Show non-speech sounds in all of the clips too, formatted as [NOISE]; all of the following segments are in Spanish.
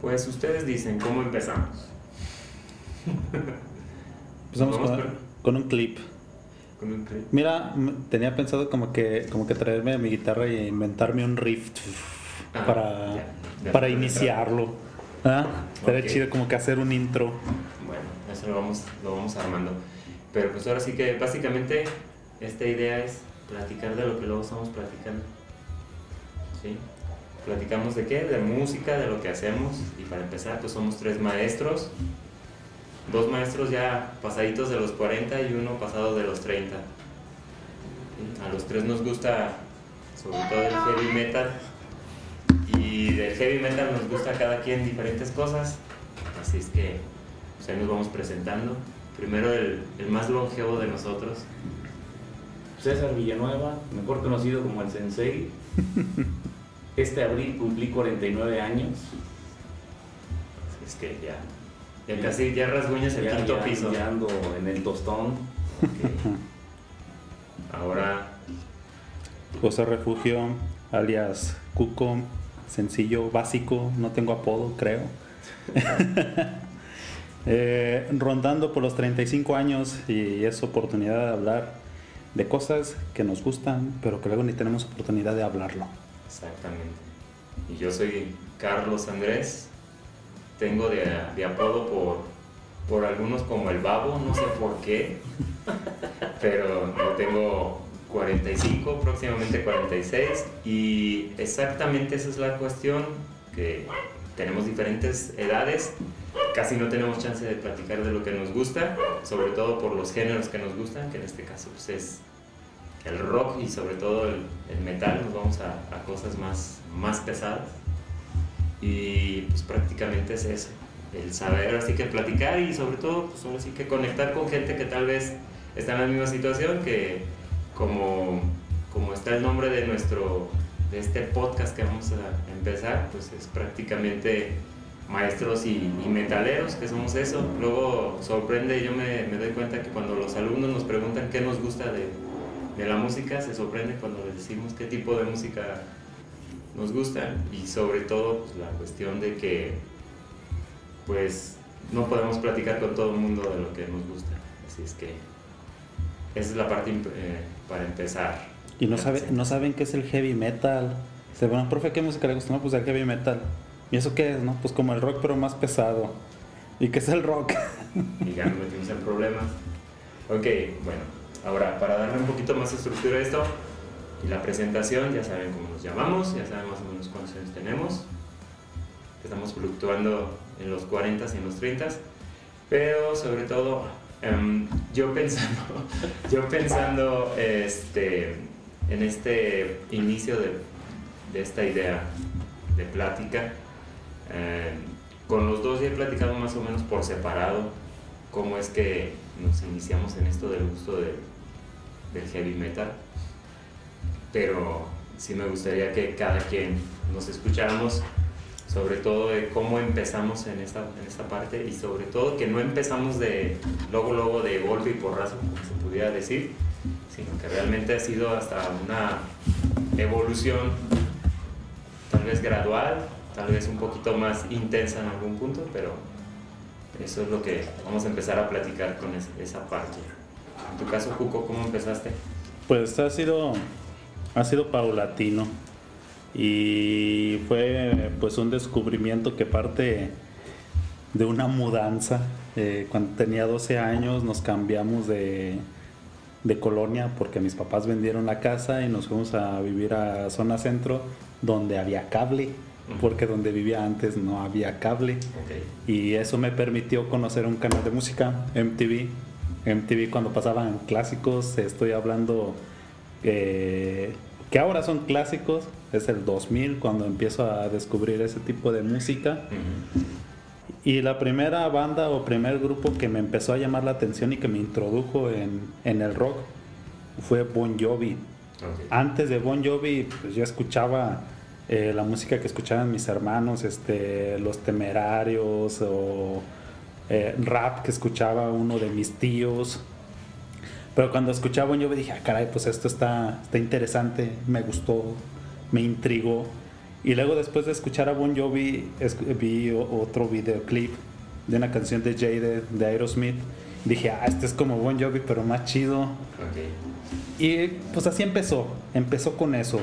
Pues ustedes dicen, ¿cómo empezamos? Empezamos con, un clip. Con un clip. Mira, tenía pensado como que, como que traerme mi guitarra y inventarme un riff Ah, para, ya, ya. para iniciarlo. ¿Ah? Estaría chido como que hacer un intro. Bueno, eso lo vamos, lo vamos armando. Pero pues ahora sí que básicamente esta idea es platicar de lo que luego estamos platicando. ¿Sí? Platicamos de qué? De música, de lo que hacemos. Y para empezar, pues somos tres maestros. Dos maestros ya pasaditos de los 40 y uno pasado de los 30. ¿Sí? A los tres nos gusta sobre todo el heavy metal. Y del heavy metal nos gusta a cada quien diferentes cosas. Así es que pues ahí nos vamos presentando. Primero el, el más longevo de nosotros. César Villanueva, mejor conocido como el Sensei. [LAUGHS] Este abril cumplí 49 años. Es que ya, ya casi ya rasguñas el Ya- quinto ya- piso. ya ando en el tostón. Ok. Ahora, José Refugio, alias Cuco, sencillo, básico, no tengo apodo, creo. [LAUGHS] Eh, rondando por los 35 años y es oportunidad de hablar de cosas que nos gustan, pero que luego ni tenemos oportunidad de hablarlo. Exactamente. Y yo soy Carlos Andrés. Tengo de, de apodo por, por algunos como el babo, no sé por qué. [LAUGHS] Pero yo tengo 45, próximamente 46. Y exactamente esa es la cuestión, que tenemos diferentes edades. Casi no tenemos chance de platicar de lo que nos gusta, sobre todo por los géneros que nos gustan, que en este caso pues, es el rock y sobre todo el, el metal, nos vamos a, a cosas más, más pesadas. Y pues prácticamente es eso, el saber así que platicar y sobre todo pues que conectar con gente que tal vez está en la misma situación, que como, como está el nombre de nuestro, de este podcast que vamos a empezar, pues es prácticamente maestros y, y metaleros, que somos eso. Luego sorprende, yo me, me doy cuenta que cuando los alumnos nos preguntan qué nos gusta de, de la música, se sorprende cuando les decimos qué tipo de música nos gusta y sobre todo pues, la cuestión de que pues no podemos platicar con todo el mundo de lo que nos gusta. Así es que esa es la parte eh, para empezar. Y no, sabe, no saben qué es el heavy metal. Se bueno, profe, ¿qué música le gusta? No, pues el heavy metal. ¿Y eso qué es? No? Pues como el rock, pero más pesado. ¿Y qué es el rock? [LAUGHS] y ya nos metimos en problemas. Ok, bueno, ahora para darle un poquito más estructura a esto y la presentación, ya saben cómo nos llamamos, ya saben más o menos cuántos años tenemos. Estamos fluctuando en los 40 y en los 30, pero sobre todo em, yo pensando, [LAUGHS] yo pensando este, en este inicio de, esta idea de plática, em, con los dos ya he platicado más o menos por separado cómo es que nos iniciamos en esto del gusto de- del heavy metal. Pero sí me gustaría que cada quien nos escucháramos sobre todo de cómo empezamos en esta, en esta parte y sobre todo que no empezamos de luego luego de golpe y porrazo como se pudiera decir sino que realmente ha sido hasta una evolución tal vez gradual tal vez un poquito más intensa en algún punto pero eso es lo que vamos a empezar a platicar con es- esa parte en tu caso Cuco ¿cómo empezaste? Pues ha sido, ha sido paulatino. Y fue pues un descubrimiento que parte de una mudanza. Eh, cuando tenía 12 años nos cambiamos de, de colonia porque mis papás vendieron la casa y nos fuimos a vivir a zona centro donde había cable, porque donde vivía antes no había cable. Y eso me permitió conocer un canal de música, MTV. MTV cuando pasaban clásicos, estoy hablando eh, que ahora son clásicos, es el 2000 cuando empiezo a descubrir ese tipo de música. Y la primera banda o primer grupo que me empezó a llamar la atención y que me introdujo en, en el rock fue Bon Jovi. Antes de Bon Jovi, pues yo escuchaba eh, la música que escuchaban mis hermanos, este, Los Temerarios o eh, rap que escuchaba uno de mis tíos. Pero cuando escuchaba Bon Jovi dije, ah, caray, pues esto está, está interesante, me gustó, me intrigó. Y luego después de escuchar a Bon Jovi, es- vi otro videoclip de una canción de Jade de Aerosmith. Dije, ah, este es como Bon Jovi, pero más chido. Y pues así empezó, empezó con eso.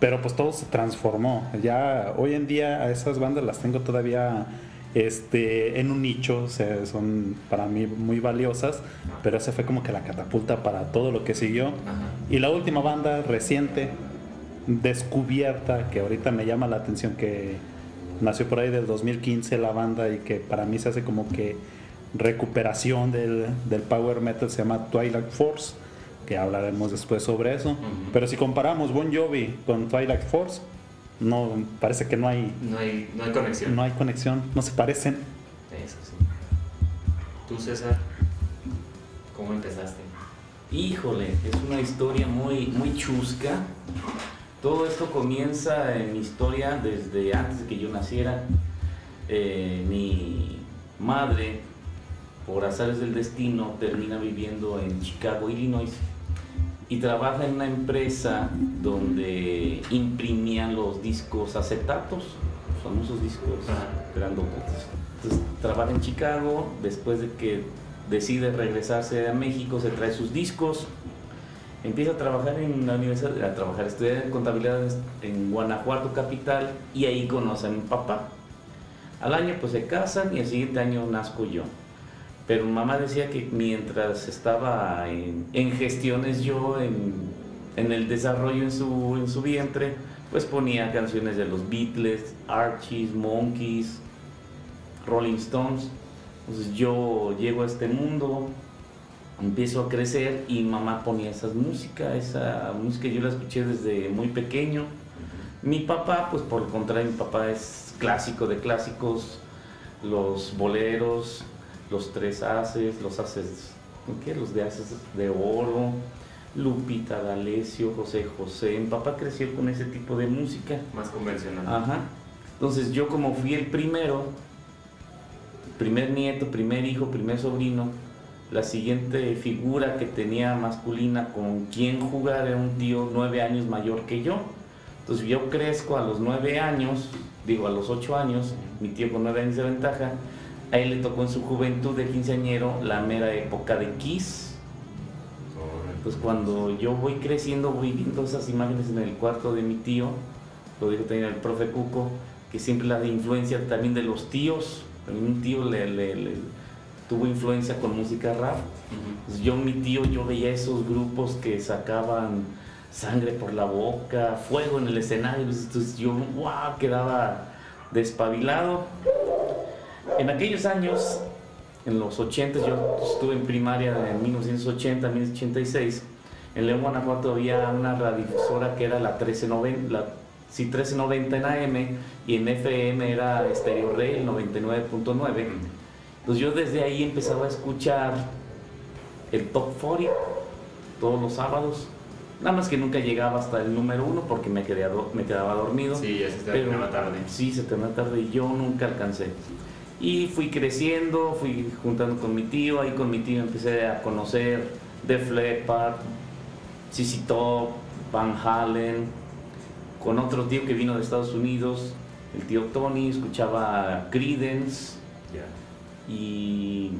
Pero pues todo se transformó. Ya hoy en día a esas bandas las tengo todavía este, en un nicho, o sea, son para mí muy valiosas, pero esa fue como que la catapulta para todo lo que siguió. Ajá. Y la última banda reciente, descubierta, que ahorita me llama la atención, que nació por ahí del 2015 la banda y que para mí se hace como que recuperación del, del power metal, se llama Twilight Force, que hablaremos después sobre eso. Pero si comparamos Bon Jovi con Twilight Force, no parece que no hay, No hay, no hay conexión. no hay conexión, no se parecen. Eso sí. Tú, César, ¿cómo empezaste? Híjole, es una historia muy, muy chusca. Todo esto comienza en mi historia desde antes de que yo naciera. Eh, mi madre, por azares del destino, termina viviendo en Chicago, Illinois, y trabaja en una empresa donde imprimían los discos acetatos, los famosos discos grandotes. Entonces trabaja en Chicago, después de que decide regresarse a México, se trae sus discos, empieza a trabajar en la universidad, a trabajar, estudiar contabilidad en Guanajuato capital y ahí conoce a mi papá. Al año pues se casan y el siguiente año nazco yo. Pero mamá decía que mientras estaba en, en gestiones yo, en, en el desarrollo en su, en su vientre, pues ponía canciones de los Beatles, Archies, Monkeys, Rolling Stones. Entonces yo llego a este mundo, empiezo a crecer y mamá ponía esas música, esa música yo la escuché desde muy pequeño. Mi papá, pues por el contrario, mi papá es clásico de clásicos, los boleros, los tres haces, los haces, ¿qué? Los de haces de oro, Lupita D'Alessio, José José. Mi papá creció con ese tipo de música. Más convencional. Ajá. Entonces yo como fui el primero, primer nieto, primer hijo, primer sobrino, la siguiente figura que tenía masculina con quien jugar era un tío nueve años mayor que yo. Entonces yo crezco a los nueve años, digo a los ocho años, mi tío con nueve años de ventaja, a él le tocó en su juventud de quinceañero la mera época de Kiss. Pues cuando yo voy creciendo, voy viendo esas imágenes en el cuarto de mi tío, lo dijo también el profe Cuco, que siempre la de influencia también de los tíos, un tío le, le- le tuvo influencia con música rap. Pues yo, mi tío, yo veía esos grupos que sacaban sangre por la boca, fuego en el escenario, entonces yo, wow, quedaba despabilado. En aquellos años, en los 80, yo estuve en primaria en 1980, 1986, en León, Guanajuato había una radiodifusora que era la 1390, la, sí, 1390 en AM y en FM era Stereo Rey, el 99.9. Entonces yo desde ahí empezaba a escuchar el Top 40 todos los sábados. Nada más que nunca llegaba hasta el número uno porque me, quedaba dormido. Sí, ya se Pero- terminaba tarde. Sí, se terminó tarde y yo nunca alcancé. Y fui creciendo, fui juntando con mi tío, ahí con mi tío empecé a conocer Def Leppard, CC Top, Van Halen, con otro tío que vino de Estados Unidos, el tío Tony, escuchaba Creedence y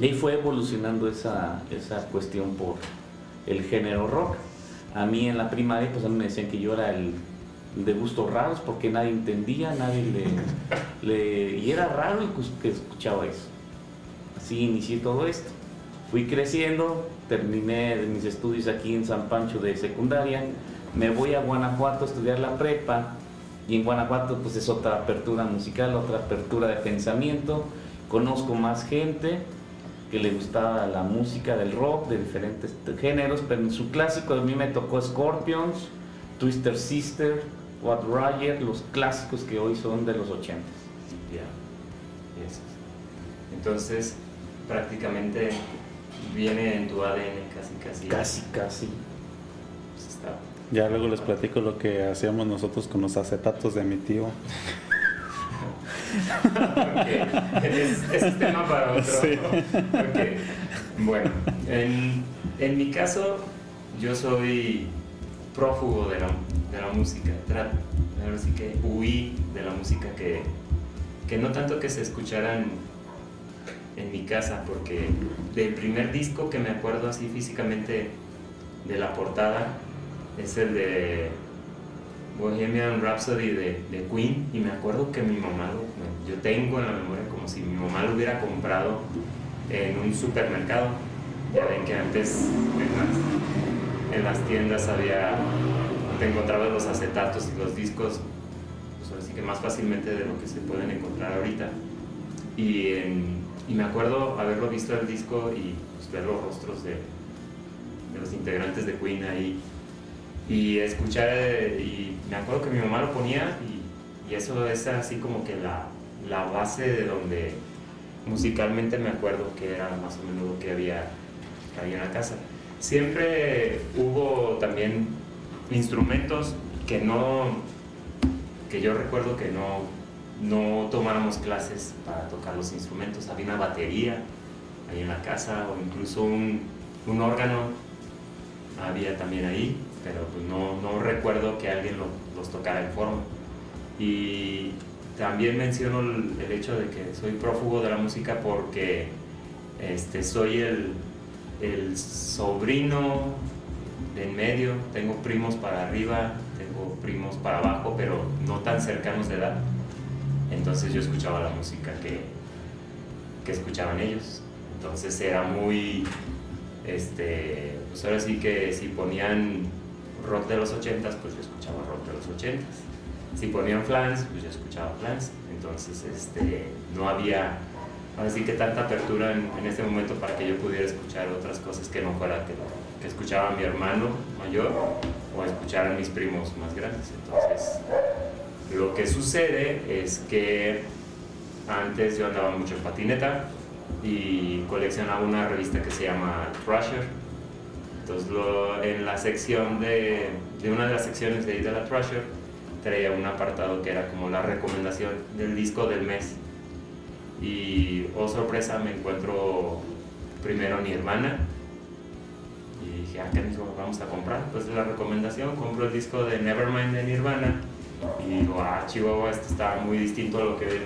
ahí fue evolucionando esa, esa cuestión por el género rock. A mí en la primaria pues a mí me decían que yo era el de gustos raros porque nadie entendía, nadie le, y era raro que escuchaba eso. Así inicié todo esto. Fui creciendo, terminé mis estudios aquí en San Pancho de secundaria, me voy a Guanajuato a estudiar la prepa y en Guanajuato pues es otra apertura musical, otra apertura de pensamiento, conozco más gente que le gustaba la música del rock de diferentes géneros, pero en su clásico a mí me tocó Scorpions, Twister Sister, What Roger, los clásicos que hoy son de los 80 Ya. Eso. Entonces, prácticamente viene en tu ADN casi, casi. Casi, casi. Pues está. Ya luego les platico lo que hacíamos nosotros con los acetatos de mi tío. Ok, es, tema para otro. Sí. Bueno, en, en mi caso, yo soy prófugo de la, de la música. Que huí de la música que, que no tanto que se escucharan en mi casa, porque del primer disco que me acuerdo así físicamente de la portada es el de Bohemian Rhapsody de, de Queen y me acuerdo que mi mamá, yo tengo en la memoria como si mi mamá lo hubiera comprado en un supermercado. Ya ven que antes en las, tiendas había, te encontrabas los acetatos y los discos, pues que más fácilmente de lo que se pueden encontrar ahorita. Y, y me acuerdo haberlo visto el disco y pues, ver los rostros de, los integrantes de Queen ahí y escuchar, y me acuerdo que mi mamá lo ponía y, eso es así como que la, la, base de donde musicalmente me acuerdo que era más o menos lo que había, ahí en la casa. Siempre hubo también instrumentos que no, que yo recuerdo que no, no tomáramos clases para tocar los instrumentos. Había una batería ahí en la casa o incluso un, un órgano había también ahí pero pues no, no recuerdo que alguien los tocara en forma. Y también menciono el, hecho de que soy prófugo de la música porque este, soy el, el sobrino de en medio, tengo primos para arriba, tengo primos para abajo, pero no tan cercanos de edad. Entonces yo escuchaba la música que, que escuchaban ellos. Entonces era muy, este, pues ahora sí que si ponían rock de los 80s, pues yo escuchaba rock de los 80s. Si ponían flans, pues yo escuchaba flans. Entonces, este, no había, así que tanta apertura en, en, este momento para que yo pudiera escuchar otras cosas que no fuera que, que escuchaba mi hermano mayor o escucharan mis primos más grandes. Entonces, lo que sucede es que antes yo andaba mucho en patineta y coleccionaba una revista que se llama Thrasher entonces, en la sección de, de, una de las secciones de ahí de la Thrasher, traía un apartado que era como la recomendación del disco del mes. Y, oh sorpresa, me encuentro primero Nirvana. Y dije, ah, ¿qué dijo? Vamos a comprar. Pues la recomendación, compro el disco de Nevermind de Nirvana. Y digo, ah, Chihuahua, esto está muy distinto a lo que ven,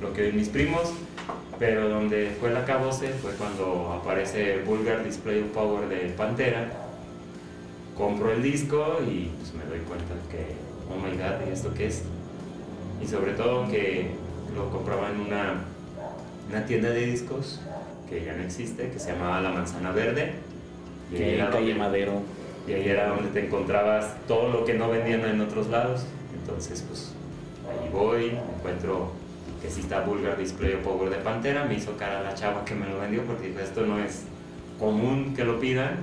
lo que ven mis primos pero donde fue la cabose fue cuando aparece Vulgar Display of Power de Pantera. Compro el disco y pues me doy cuenta que, oh my god, ¿y esto qué es? Y sobre todo que lo compraba en una, una tienda de discos que ya no existe, que se llamaba La Manzana Verde. Y ahí era calle Madero. Y ahí era donde te encontrabas todo lo que no vendían en otros lados. Entonces, pues ahí voy, encuentro que si está Vulgar Display o Power de Pantera, me hizo cara la chava que me lo vendió porque dijo, esto no es común que lo pidan.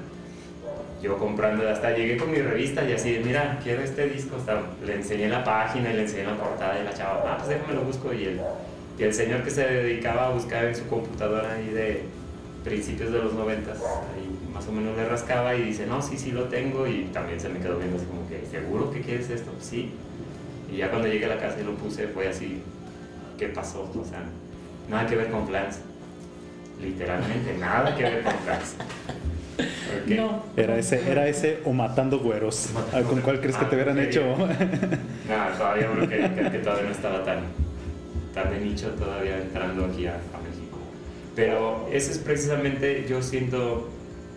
Yo comprando, hasta llegué con mi revista y así, mira, quiero este disco, hasta, le enseñé la página le enseñé la portada y la chava, ah, pues déjame lo busco y el, y el señor que se dedicaba a buscar en su computadora ahí de principios de los noventas, ahí más o menos le rascaba y dice, no, sí, sí lo tengo y también se me quedó viendo así como que, ¿seguro que quieres esto? Sí. Y ya cuando llegué a la casa y lo puse fue así, qué pasó, o sea, nada que ver con plans, literalmente, nada que ver con plans. No. Era ese, era ese o matando güeros. ¿Con cuál crees que te hubieran hecho? no, [LAUGHS] todavía creo que, que, todavía no estaba tan, tan de nicho todavía entrando aquí a, México. Pero ese es precisamente, yo siento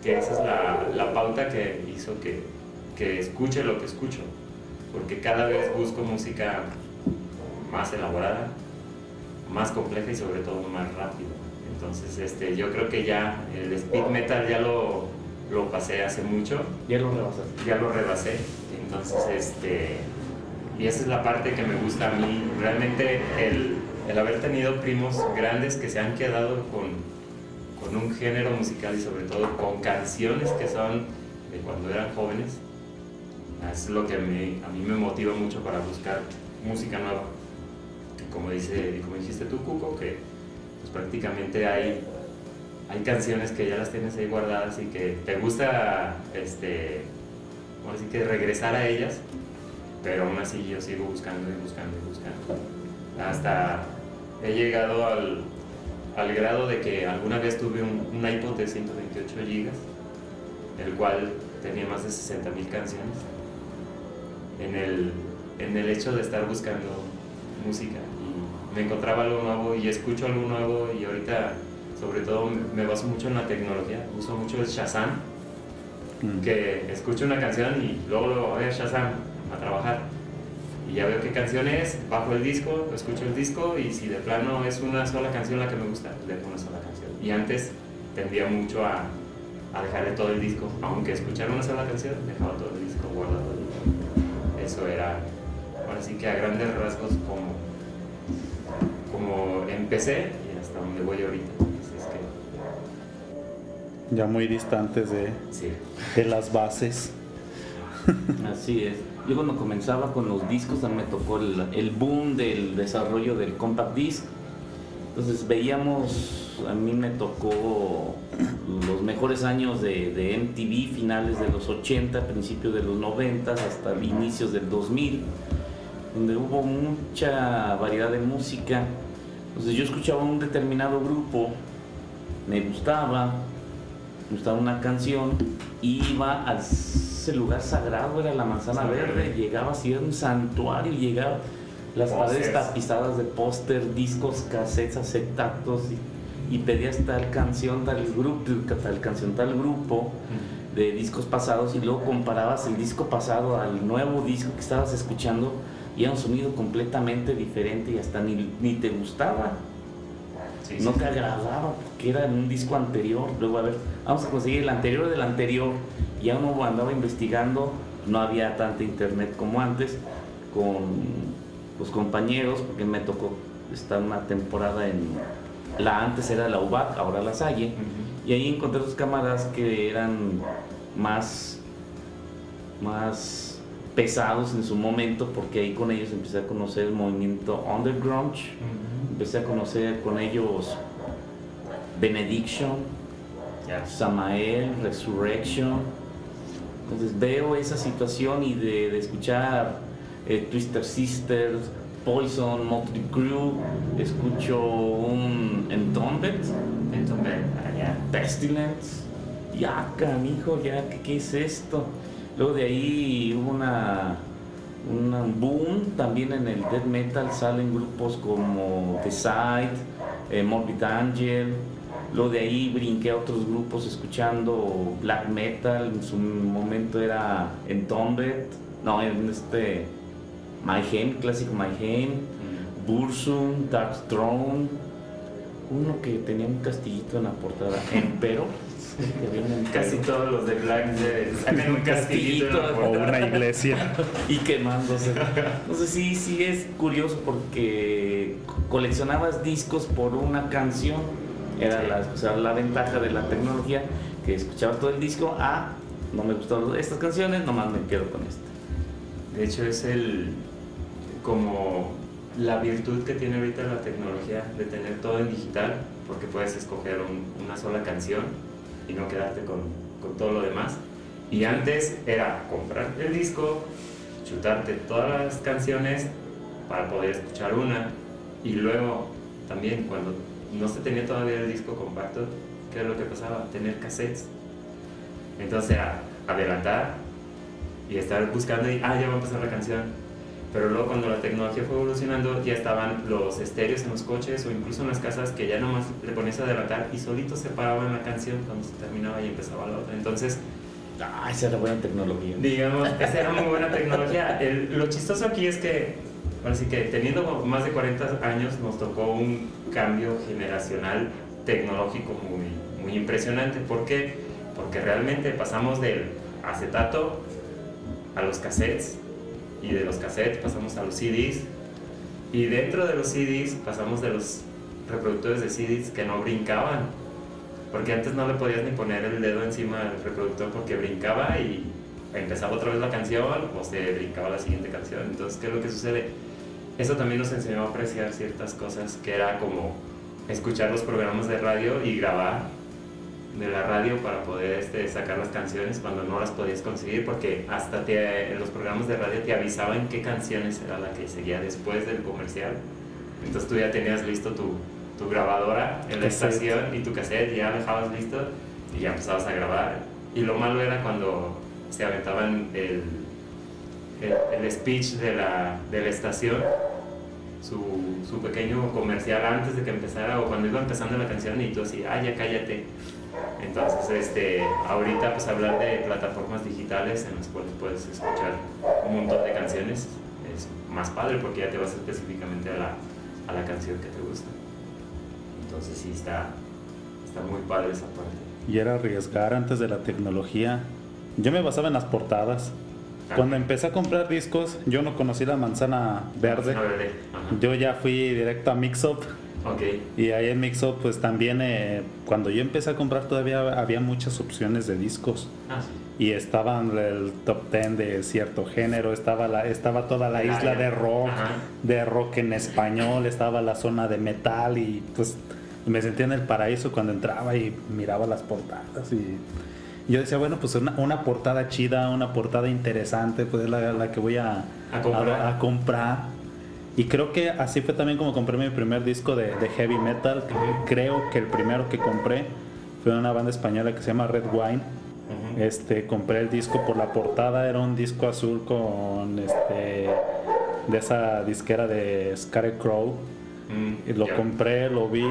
que esa es la, la pauta que hizo que, que escuche lo que escucho. Porque cada vez busco música más elaborada, más compleja y sobre todo más rápido. Entonces, este, yo creo que ya el speed metal ya lo, lo pasé hace mucho. Ya lo rebasé. Ya lo rebasé. Entonces, este, y esa es la parte que me gusta a mí. Realmente el, el haber tenido primos grandes que se han quedado con, con un género musical y sobre todo con canciones que son de cuando eran jóvenes, es lo que a mí, a mí me motiva mucho para buscar música nueva como, dice, como dijiste tú, Cuco, que pues, prácticamente hay, hay canciones que ya las tienes ahí guardadas y que te gusta, este, que regresar a ellas, pero aún así yo sigo buscando y buscando y buscando. Hasta he llegado al, al grado de que alguna vez tuve un, un iPod de 128 GB, el cual tenía más de 60 mil canciones. En el, en el hecho de estar buscando música. Me encontraba algo nuevo y escucho algo nuevo y ahorita sobre todo me baso mucho en la tecnología. Uso mucho el Shazam, Mm. que escucho una canción y luego lo voy a Shazam a trabajar. Y ya veo qué canción es, bajo el disco, escucho el disco y si de plano es una sola canción la que me gusta, le pongo una sola canción. Y antes tendía mucho a, a dejarle todo el disco, aunque escuchara una sola canción, dejaba todo el disco guardado. Eso era, ahora sí que a grandes rasgos como, como empecé y hasta donde voy ahorita. Así es que, Ya muy distantes de, sí. de las bases. [LAUGHS] Así es. Yo cuando comenzaba con los discos, a mí me tocó el, el boom del desarrollo del compact disc. Entonces veíamos, a mí me tocó los mejores años de, de MTV, finales de los 80, principios de los 90, hasta inicios del 2000, donde hubo mucha variedad de música. Entonces yo escuchaba un determinado grupo, me gustaba, me gustaba una canción, iba a ese lugar sagrado, era la manzana verde, llegaba así, era un santuario, llegaba las paredes tapizadas de póster, discos, cassettes, acetatos y, y pedías tal canción, tal grupo, tal canción, tal grupo de discos pasados y luego comparabas el disco pasado al nuevo disco que estabas escuchando y era un sonido completamente diferente y hasta ni, ni te gustaba, Sí, no sí. te agradaba porque era en un disco anterior. Luego, a ver, vamos a conseguir el anterior del anterior. Ya uno andaba investigando, no había tanta internet como antes, con los compañeros, porque me tocó estar una temporada en la antes era la UBAC, ahora la Salle. Y ahí encontré dos cámaras que eran más, más pesados en su momento, porque ahí con ellos empecé a conocer el movimiento underground, empecé a conocer con ellos Benediction, Ya. Samael, Resurrection. Entonces veo esa situación y de, de escuchar eh, Twister Sisters, Poison, Motley Crue, escucho un Entombed. Pestilence. Ya, canijo, ya, ¿qué, qué es esto? Luego de ahí hubo una, una- un boom también en el death metal. Salen grupos como The Side, eh, Morbid Angel. Luego de ahí brinqué a otros grupos escuchando black metal. En su momento era Entombed. No, en este. Mayhem, clásico Mayhem. Bursum, Dark Throne. Uno que tenía un castillito en la portada. Empero. [LAUGHS] Casi todos los de Black [LAUGHS] sacan un castillito. O una iglesia. [LAUGHS] y quemándose. Entonces sí, sí es curioso porque coleccionabas discos por una canción. Era la, o sea, la ventaja de la tecnología, que escuchabas todo el disco, ah, no me gustaron estas canciones, nomás me quedo con esta. De hecho es el como la virtud que tiene ahorita la tecnología de tener todo en digital, porque puedes escoger un- una sola canción y no quedarte con, con todo lo demás. Y antes era comprar el disco, chutarte todas las canciones para poder escuchar una. Y luego también cuando no se tenía todavía el disco compacto, ¿qué era lo que pasaba? Tener cassettes. Entonces era adelantar y estar buscando y, ah, ya va a empezar la canción. Pero luego cuando la tecnología fue evolucionando, ya estaban los estéreos en los coches o incluso en las casas que ya nomás le ponías a adelantar y solito se paraban la canción cuando se terminaba y empezaba la otra. Entonces, Ah, esa era buena tecnología. digamos, [LAUGHS] esa era muy buena tecnología. El- lo chistoso aquí es que, ahora sí que teniendo más de 40 años, nos tocó un cambio generacional tecnológico muy, muy impresionante. ¿Por qué? Porque realmente pasamos del acetato a los cassettes y de los cassettes pasamos a los CDs y dentro de los CDs pasamos de los reproductores de CDs que no brincaban porque antes no le podías ni poner el dedo encima del reproductor porque brincaba y empezaba otra vez la canción o se brincaba la siguiente canción. Entonces, ¿qué es lo que sucede? Eso también nos enseñó a apreciar ciertas cosas que era como escuchar los programas de radio y grabar de la radio para poder este, sacar las canciones cuando no las podías conseguir porque hasta te, en los programas de radio te avisaban qué canciones era la que seguía después del comercial. Entonces tú ya tenías listo tu, tu grabadora en la Cassette. estación y tu cassette ya dejabas listo y ya empezabas a grabar. Y lo malo era cuando se aventaban el, el, el speech de la, de la estación, su, su pequeño comercial antes de que empezara o cuando iba empezando la canción y tú así, ah, ya cállate. Entonces, este, ahorita pues hablar de plataformas digitales en las cuales puedes escuchar un montón de canciones es más padre porque ya te vas específicamente a la, a la canción que te gusta. Entonces sí está, está muy padre esa parte. Y era arriesgar antes de la tecnología. Yo me basaba en las portadas. Ah. Cuando empecé a comprar discos, yo no conocí la manzana verde. Ah, verde. Yo ya fui directo a Mixup. Ok. Y ahí en Mixup, pues también, eh, cuando yo empecé a comprar, todavía había muchas opciones de discos. Ah, sí. Y estaban el top 10 de cierto género, estaba, la, estaba toda la isla área. de rock, Ajá. de rock en español, estaba la zona de metal y pues me sentía en el paraíso cuando entraba y miraba las portadas y yo decía, bueno, pues una, una portada chida, una portada interesante, pues es la, la que voy a, A comprar. a- a comprar. Y creo que así fue también como compré mi primer disco de, de heavy metal. Creo que el primero que compré fue una banda española que se llama Red Wine. Este, compré el disco por la portada, era un disco azul con este de esa disquera de Scarecrow. Mm, Y lo compré, lo vi,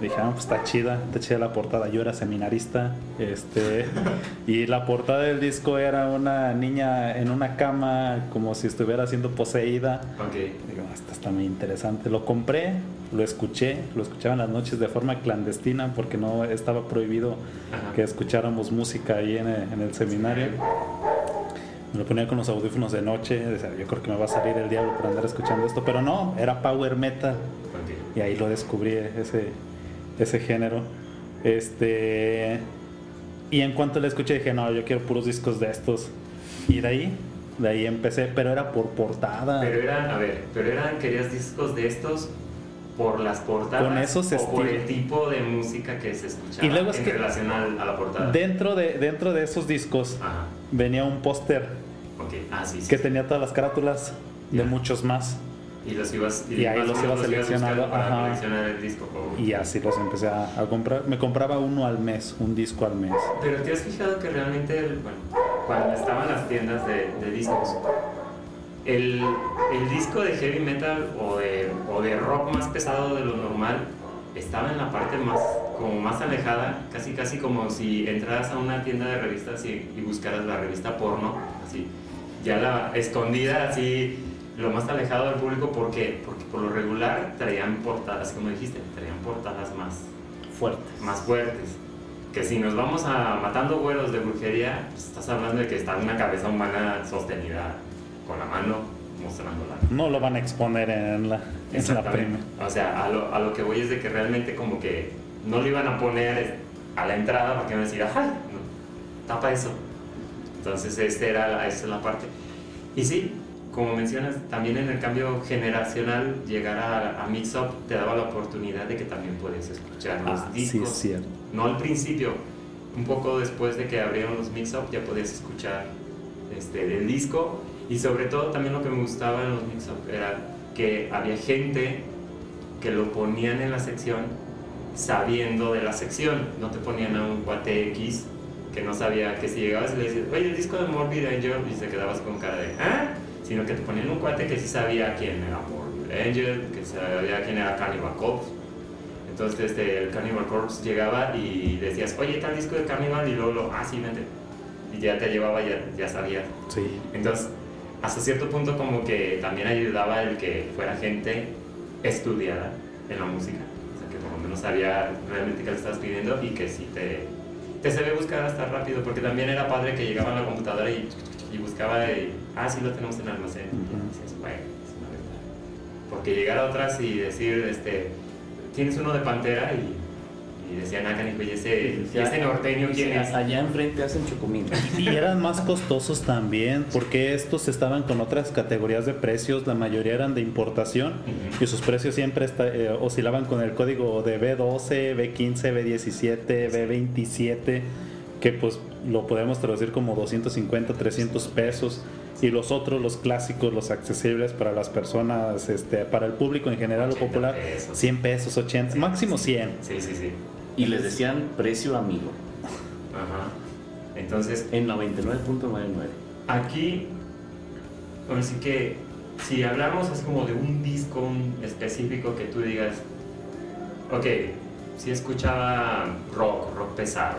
dije, ah, pues está chida, está chida la portada. Yo era seminarista, este, y la portada del disco era una niña en una cama, como si estuviera siendo poseída. Ok. Digo, esto está muy interesante. Lo compré, lo escuché, lo escuchaba en las noches de forma clandestina porque no estaba prohibido Ajá. que escucháramos música ahí en el, en el seminario. Me lo ponía con los audífonos de noche, decía, yo creo que me va a salir el diablo por andar escuchando esto, pero no, era power metal y ahí lo descubrí ese, ese género. Este y en cuanto le escuché dije, no, yo quiero puros discos de estos. Y de ahí, de ahí empecé, pero era por portada. Pero eran, a ver, pero eran, querías discos de estos por las portadas Con esos o por el tipo de música que se escuchaba Y luego es en que- relación a, la portada. Dentro de, dentro de esos discos Ajá, venía un póster ok. Ah, sí, sí. que sí. tenía todas las carátulas de Ya. muchos más. Y los ibas, Y ahí más o los ibas seleccionando, para coleccionar el disco. Y así los empecé a, a comprar. Me compraba uno al mes, un disco al mes. Pero te has fijado que realmente, el- bueno, cuando estaban las tiendas de, de discos, el, el disco de heavy metal o de, o de rock más pesado de lo normal estaba en la parte más, como más alejada, casi casi como si entraras a una tienda de revistas y, y buscaras la revista porno, así, ya la escondida, así, lo más alejado del público, ¿por qué? Porque por lo regular traían portadas, como dijiste, traían portadas más Fuerte. más fuertes. Que si nos vamos a matando güeros de brujería, pues estás hablando de que está una cabeza humana sostenida con la mano mostrándola. No lo van a exponer en la, en la prima. O sea, a lo, a lo que voy es de que realmente como que no lo iban a poner a la entrada para que no decir, ¡ay! No, tapa eso. Entonces, este era la, esta es la parte. Y sí, como mencionas, también en el cambio generacional, llegar a, a Mix Up te daba la oportunidad de que también puedes escuchar los Ah, sí, discos. es cierto. No al principio, un poco después de que abrieron los Mix Up ya podías escuchar este, del disco. Y sobre todo también lo que me gustaba en los Mix Up era que había gente que lo ponían en la sección sabiendo de la sección. No te ponían a un cuate X que no sabía que si llegabas y le decías, oye, el disco de Morbid Angel, y se quedabas con cara de, ¿ah? Sino que te ponían un cuate que sí sabía quién era Morbid Angel, que sabía quién era Cannibal Corpse. Entonces este, el Cannibal Corpse llegaba y decías, oye, tal disco de Cannibal, y luego, lo, ah, sí, vente. Y ya te llevaba, ya, ya sabía. Sí. Entonces, hasta cierto punto como que también ayudaba el que fuera gente estudiada en la música. O sea, que por lo menos sabía realmente qué le estabas pidiendo y que sí te, te se ve buscar hasta rápido, porque también era padre que llegaba a la computadora y, y buscaba y, ah, sí lo tenemos en almacén. Dices, bueno, es una verdad. Porque llegar a otras y decir, este, tienes uno de Pantera y, y decían, ah, canijo, ¿y ese, ¿y ese norteño quién es? Allá enfrente hacen chocomil. Y eran más costosos también, porque estos estaban con otras categorías de precios, la mayoría eran de importación Ujú. y sus precios siempre esta- eh, oscilaban con el código de B12, B15, B17, B27, que pues lo podemos traducir como 250, 300 pesos. Y los otros, los clásicos, los accesibles para las personas, este, para el público en general o 80 popular, pesos. 100 pesos, 80, máximo 100. Sí, sí, sí. Y les decían precio amigo. Ajá. Entonces, En 99.99. aquí, ahora sí que, si hablamos así como de un disco un específico que tú digas, ok, si escuchaba rock, rock pesado,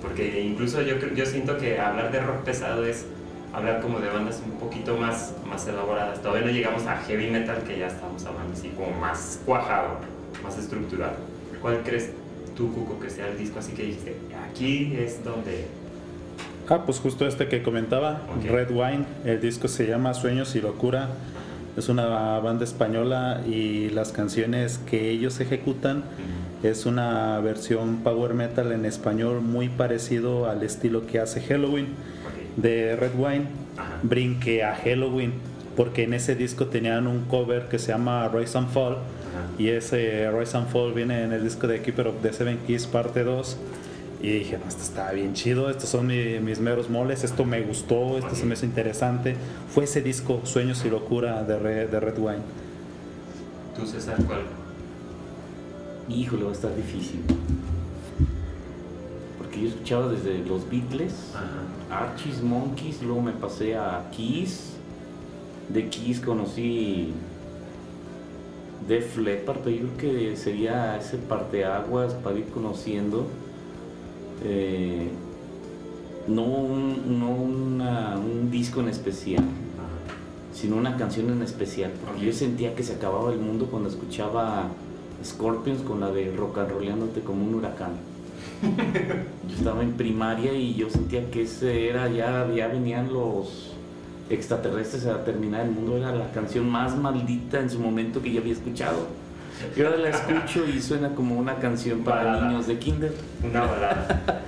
porque incluso yo, creo- yo siento que hablar de rock pesado es hablar como de bandas un poquito más, más elaboradas. Todavía no llegamos a heavy metal, que ya estamos hablando así como más cuajado, más estructurado. ¿Cuál crees tú, Cuco, que sea el disco así que dijiste, aquí es donde... Ah, pues justo este que comentaba. Red Wine, el disco se llama Sueños y Locura, es una banda española y las canciones que ellos ejecutan es una versión power metal en español muy parecido al estilo que hace Halloween Ok. de Red Wine. Ajá. Brinqué a Halloween porque en ese disco tenían un cover que se llama Rise and Fall. Y ese Rise and Fall viene en el disco de Keeper of the Seven Keys parte 2 y dije, no, esto está bien chido, estos son mi- mis meros moles, esto me gustó, esto se me hizo interesante. Fue ese disco, Sueños y Locura de Red, de Red Wine. ¿Tú, César, cuál? Híjole, va a estar difícil. Porque yo escuchaba desde los Beatles, Ajá. Archie's Monkeys, luego me pasé a Kiss. De Kiss conocí Def Leppard, yo creo que sería ese parteaguas para ir conociendo. eh, no un, no una- un disco en especial, sino una canción en especial. Porque yo sentía que se acababa el mundo cuando escuchaba Scorpions con la de rock and rollándote como un huracán. [LAUGHS] Yo estaba en primaria y yo sentía que ese era ya, ya venían los extraterrestres a terminar el mundo. Era la canción más maldita en su momento que yo había escuchado. Y ahora la escucho y suena como una canción para Balada. niños de kinder. Una balada.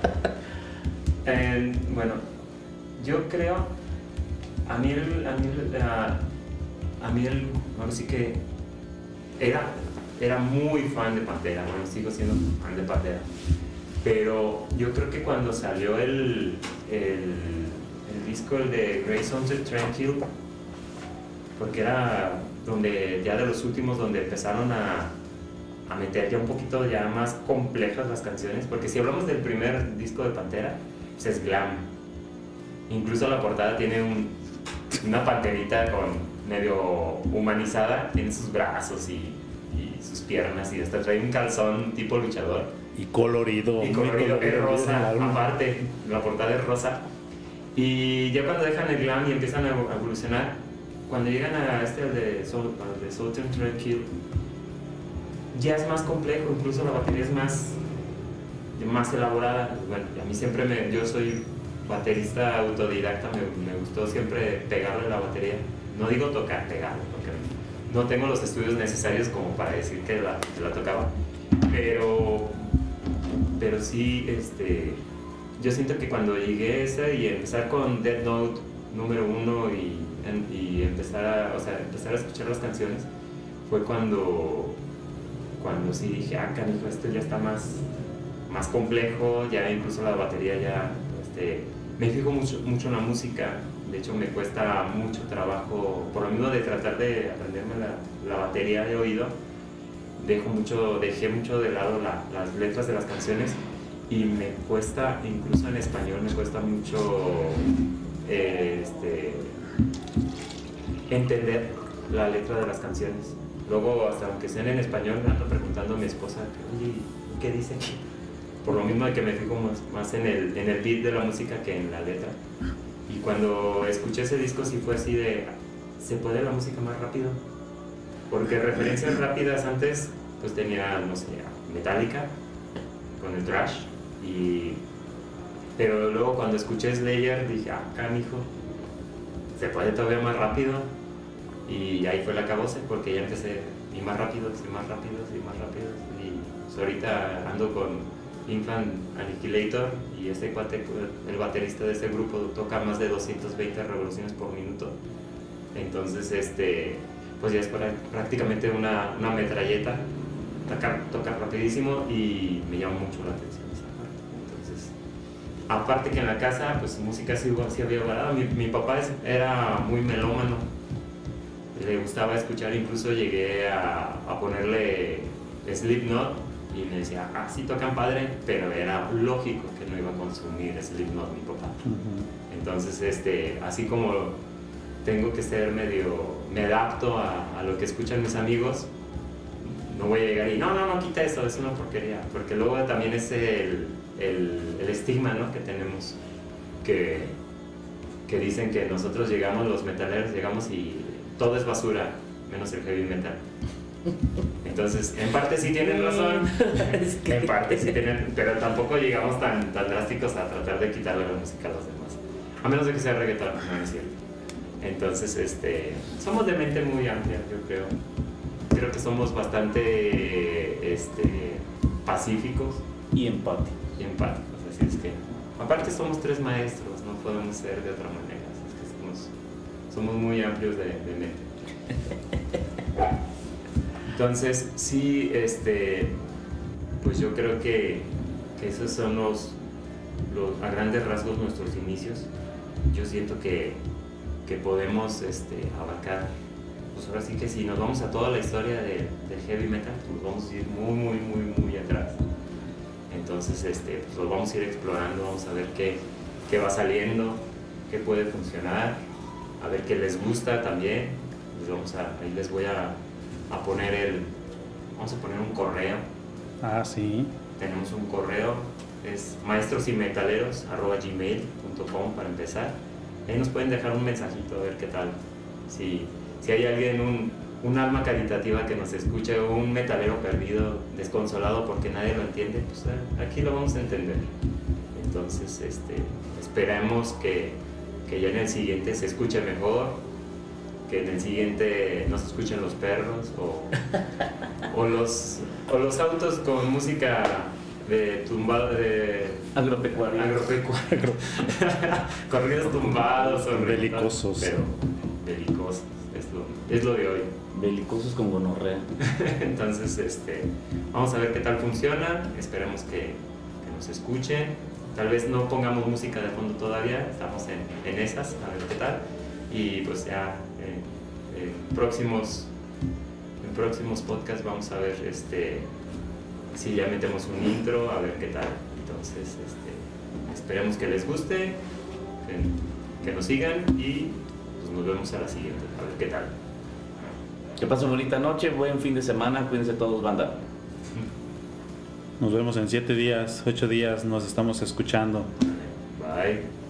Eh, bueno, yo creo, a mí el, a mí el, a mí el, ahora sí que era, era muy fan de Pantera, bueno, sigo siendo fan de Pantera, pero yo creo que cuando salió el disco el de Grace on the Tranquil, porque era donde ya de los últimos donde empezaron a, a meter ya un poquito ya más complejas las canciones, porque si hablamos del primer disco de Pantera, pues es glam. Incluso la portada tiene un- una panterita con medio humanizada, tiene sus brazos y, y sus piernas y hasta trae un calzón tipo luchador. Y colorido. Y muy colorido, es rosa, aparte, la portada es rosa. Y ya cuando dejan el glam y empiezan a evo- a evolucionar, cuando llegan a este de, de Southern Tranquil, ya es más complejo, incluso la batería es más, más elaborada. Bueno, a mí siempre me, yo soy baterista autodidacta, me, me gustó siempre pegarle la batería. No digo tocar, pegarle, porque no tengo los estudios necesarios como para decir que la, la tocaba. Pero, pero sí, este, yo siento que cuando llegué a esa y empezar con Dead Note número uno y, empezar, a, o sea, empezar a escuchar las canciones, fue cuando, cuando sí dije, ah, canijo, esto ya está más, más complejo, ya incluso la batería ya, este, me fijo mucho, mucho en la música, de hecho me cuesta mucho trabajo, por lo mismo de tratar de aprenderme la, la batería de oído, dejo mucho, dejé mucho de lado la- las letras de las canciones y me cuesta, incluso en español, me cuesta mucho eh, este, entender la letra de las canciones. Luego, hasta aunque sean en español, me ando preguntando a mi esposa, oye, ¿qué dice? Por lo mismo que me fijo más, más en, el, en el beat de la música que en la letra. Y cuando escuché ese disco sí fue así de, ¿se puede la música más rápido? Porque referencias rápidas antes, pues tenía, no sé, Metallica con el trash. Y, pero luego cuando escuché Slayer dije, ah, canijo, se puede todavía más rápido. Y ahí fue la cabose porque ya empecé y más rápidos y más rápidos y más rápidos. Y pues, ahorita ando con Infant Annihilator y ese cuate, el baterista de ese grupo, toca más de 220 revoluciones por minuto. Entonces, este, pues ya es prácticamente una, una metralleta. Toca, rapidísimo y me llama mucho la atención aparte que en la casa, pues música sí, sí había variado. Mi, mi papá es- era muy melómano. Le gustaba escuchar, incluso llegué a, a ponerle Slipknot y me decía, ah, sí tocan padre, pero era lógico que no iba a consumir Slipknot mi papá. Entonces, este, así como tengo que ser medio, me adapto a, a lo que escuchan mis amigos, no voy a llegar y, no, no, no, quita eso, es una porquería, porque luego también es el, el, el estigma, ¿no? Que tenemos, que, que dicen que nosotros llegamos, los metaleros, llegamos y todo es basura, menos el heavy metal. Entonces, en parte sí tienen razón, [LAUGHS] Es que- en parte sí tienen, pero tampoco llegamos tan, tan drásticos a tratar de quitarle la música a los demás. A menos de que sea reggaetón, no es cierto. Entonces, este, somos de mente muy amplia, yo creo. Creo que somos bastante este, pacíficos Y empate. y empáticos. Así es que, aparte somos tres maestros, no podemos ser de otra manera. Así es que somos, somos muy amplios de, de mente. Entonces, sí, este, pues yo creo que, que esos son los, los, a grandes rasgos, nuestros inicios. Yo siento que, que podemos este, abarcar, pues ahora sí que si nos vamos a toda la historia de- del heavy metal, pues vamos a ir muy, muy, muy, muy atrás. Entonces, este, pues lo vamos a ir explorando, vamos a ver qué, qué va saliendo, qué puede funcionar, a ver qué les gusta también. Pues vamos a, ahí les voy a, a poner el, vamos a poner un correo. Ah, sí. Tenemos un correo, es maestrosymmetaleros.gmail.com para empezar. Ahí nos pueden dejar un mensajito a ver qué tal. Si, si hay alguien, un, un alma caritativa que nos escuche, o un metalero perdido, desconsolado porque nadie lo entiende, pues eh, aquí lo vamos a entender. Entonces, este, esperamos que, que ya en el siguiente se escuche mejor, que en el siguiente no se escuchen los perros o, o, los, o los autos con música de tumbado de Agropecuario. agropecuario. [LAUGHS] Corridos tumbados o Belicosos. Pero belicosos, es lo, de hoy. Belicosos con gonorrea. [LAUGHS] Entonces, este, vamos a ver qué tal funciona. Esperemos que, que nos escuchen. Tal vez no pongamos música de fondo todavía, estamos en, en esas, a ver qué tal. Y pues ya eh, en próximos, en próximos podcasts vamos a ver este, si ya metemos un intro, a ver qué tal. Entonces, este, esperemos que les guste, que, que nos sigan y pues, nos vemos a la siguiente, a ver qué tal. Que pasen bonita noche, buen fin de semana, cuídense todos, banda. Nos vemos en siete días, ocho días. Nos estamos escuchando. Bye.